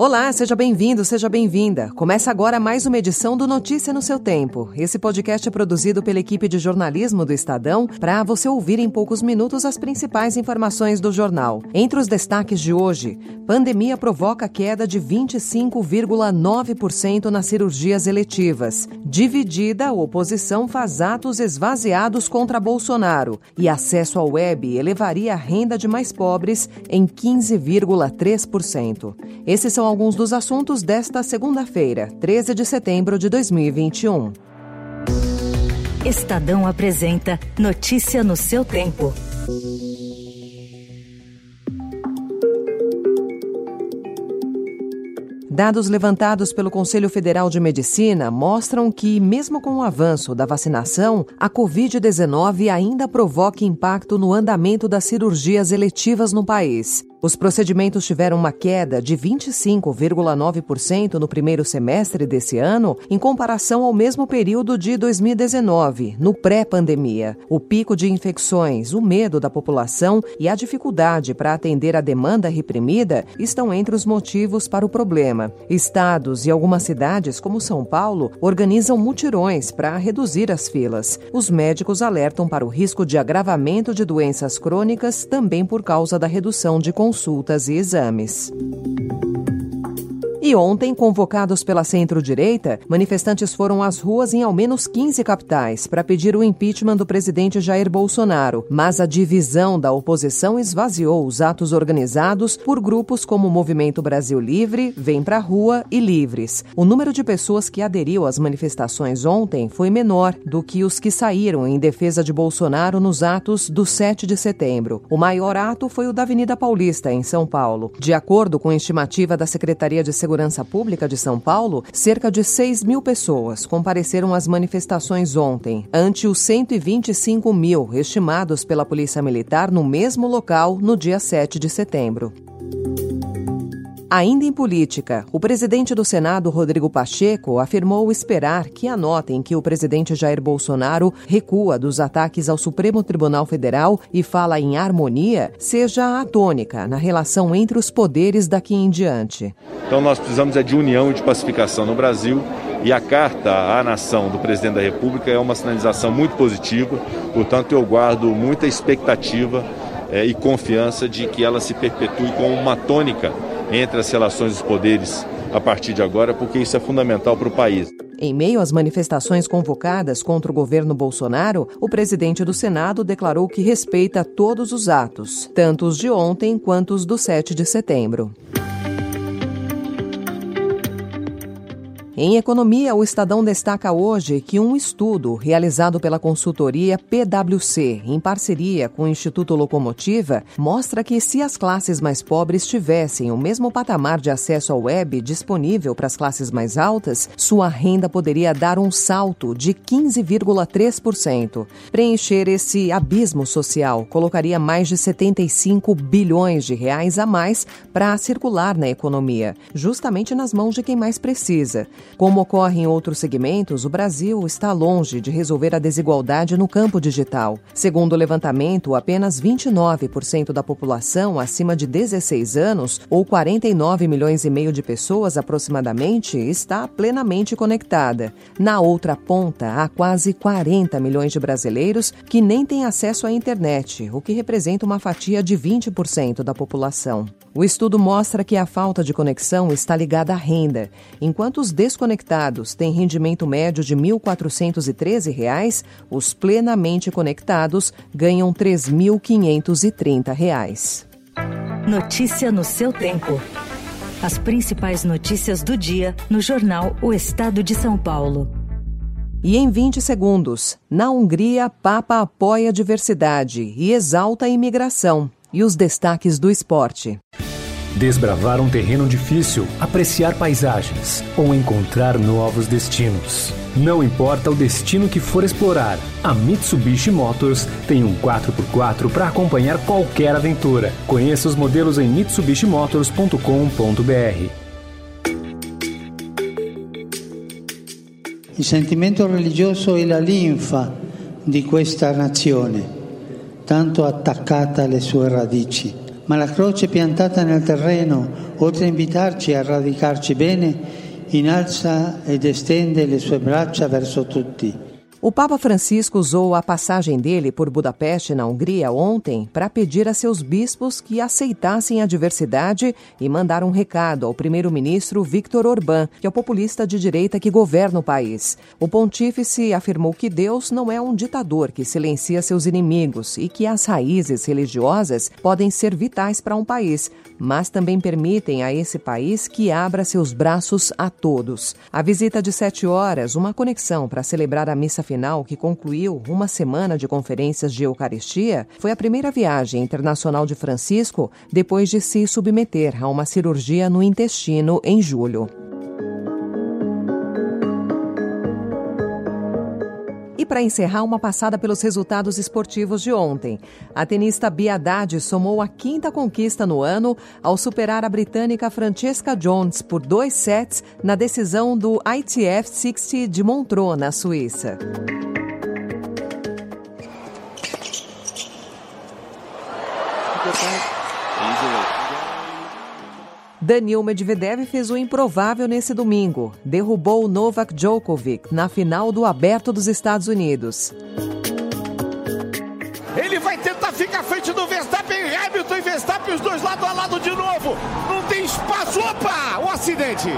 Olá, seja bem-vindo, seja bem-vinda. Começa agora mais uma edição do Notícia no seu Tempo. Esse podcast é produzido pela equipe de jornalismo do Estadão para você ouvir em poucos minutos as principais informações do jornal. Entre os destaques de hoje, pandemia provoca queda de 25,9% nas cirurgias eletivas. Dividida, a oposição faz atos esvaziados contra Bolsonaro e acesso ao web elevaria a renda de mais pobres em 15,3%. Esses são alguns dos assuntos desta segunda-feira, 13 de setembro de 2021. Estadão apresenta Notícia no seu tempo. Dados levantados pelo Conselho Federal de Medicina mostram que, mesmo com o avanço da vacinação, a Covid-19 ainda provoca impacto no andamento das cirurgias eletivas no país. Os procedimentos tiveram uma queda de 25,9% no primeiro semestre desse ano, em comparação ao mesmo período de 2019, no pré-pandemia. O pico de infecções, o medo da população e a dificuldade para atender a demanda reprimida estão entre os motivos para o problema. Estados e algumas cidades, como São Paulo, organizam mutirões para reduzir as filas. Os médicos alertam para o risco de agravamento de doenças crônicas também por causa da redução de consultas e exames. E ontem, convocados pela centro-direita, manifestantes foram às ruas em ao menos 15 capitais para pedir o impeachment do presidente Jair Bolsonaro. Mas a divisão da oposição esvaziou os atos organizados por grupos como o Movimento Brasil Livre, Vem Pra Rua e Livres. O número de pessoas que aderiu às manifestações ontem foi menor do que os que saíram em defesa de Bolsonaro nos atos do 7 de setembro. O maior ato foi o da Avenida Paulista, em São Paulo. De acordo com a estimativa da Secretaria de Segurança Segurança Pública de São Paulo, cerca de 6 mil pessoas compareceram às manifestações ontem, ante os 125 mil estimados pela Polícia Militar no mesmo local no dia 7 de setembro. Ainda em política, o presidente do Senado, Rodrigo Pacheco, afirmou esperar que anotem que o presidente Jair Bolsonaro recua dos ataques ao Supremo Tribunal Federal e fala em harmonia, seja a tônica na relação entre os poderes daqui em diante. Então nós precisamos é de união e de pacificação no Brasil e a carta à nação do presidente da República é uma sinalização muito positiva, portanto eu guardo muita expectativa é, e confiança de que ela se perpetue como uma tônica entre as relações dos poderes a partir de agora, porque isso é fundamental para o país. Em meio às manifestações convocadas contra o governo Bolsonaro, o presidente do Senado declarou que respeita todos os atos, tanto os de ontem quanto os do 7 de setembro. Em economia, o Estadão destaca hoje que um estudo realizado pela consultoria PwC, em parceria com o Instituto Locomotiva, mostra que se as classes mais pobres tivessem o mesmo patamar de acesso ao web disponível para as classes mais altas, sua renda poderia dar um salto de 15,3%. Preencher esse abismo social colocaria mais de 75 bilhões de reais a mais para circular na economia, justamente nas mãos de quem mais precisa. Como ocorre em outros segmentos, o Brasil está longe de resolver a desigualdade no campo digital. Segundo o levantamento, apenas 29% da população acima de 16 anos, ou 49 milhões e meio de pessoas aproximadamente, está plenamente conectada. Na outra ponta, há quase 40 milhões de brasileiros que nem têm acesso à internet, o que representa uma fatia de 20% da população. O estudo mostra que a falta de conexão está ligada à renda. Enquanto os desconectados têm rendimento médio de R$ 1.413, os plenamente conectados ganham R$ 3.530. Notícia no seu tempo. As principais notícias do dia no jornal O Estado de São Paulo. E em 20 segundos, na Hungria, Papa apoia a diversidade e exalta a imigração e os destaques do esporte desbravar um terreno difícil, apreciar paisagens ou encontrar novos destinos. Não importa o destino que for explorar, a Mitsubishi Motors tem um 4x4 para acompanhar qualquer aventura. Conheça os modelos em mitsubishimotors.com.br. O sentimento religioso é a linfa de esta nação, tanto atacada às suas raízes. Ma la croce piantata nel terreno, oltre a invitarci a radicarci bene, innalza ed estende le sue braccia verso tutti O Papa Francisco usou a passagem dele por Budapeste, na Hungria, ontem para pedir a seus bispos que aceitassem a diversidade e mandar um recado ao primeiro-ministro Viktor Orbán, que é o populista de direita que governa o país. O pontífice afirmou que Deus não é um ditador que silencia seus inimigos e que as raízes religiosas podem ser vitais para um país, mas também permitem a esse país que abra seus braços a todos. A visita de sete horas, uma conexão para celebrar a missa final, que concluiu uma semana de conferências de Eucaristia, foi a primeira viagem internacional de Francisco depois de se submeter a uma cirurgia no intestino em julho. Para encerrar, uma passada pelos resultados esportivos de ontem. A tenista Bia Haddad somou a quinta conquista no ano ao superar a britânica Francesca Jones por dois sets na decisão do ITF 60 de Montreux, na Suíça. Daniil Medvedev fez o improvável nesse domingo. Derrubou Novak Djokovic na final do Aberto dos Estados Unidos. Ele vai tentar ficar à frente do Verstappen, Hamilton e Verstappen, os dois lado a lado de novo. Não tem espaço. Opa! O acidente.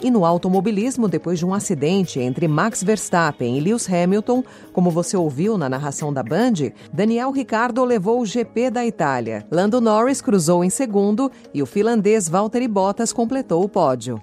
E no automobilismo, depois de um acidente entre Max Verstappen e Lewis Hamilton, como você ouviu na narração da Band, Daniel Ricciardo levou o GP da Itália. Lando Norris cruzou em segundo e o finlandês Valtteri Bottas completou o pódio.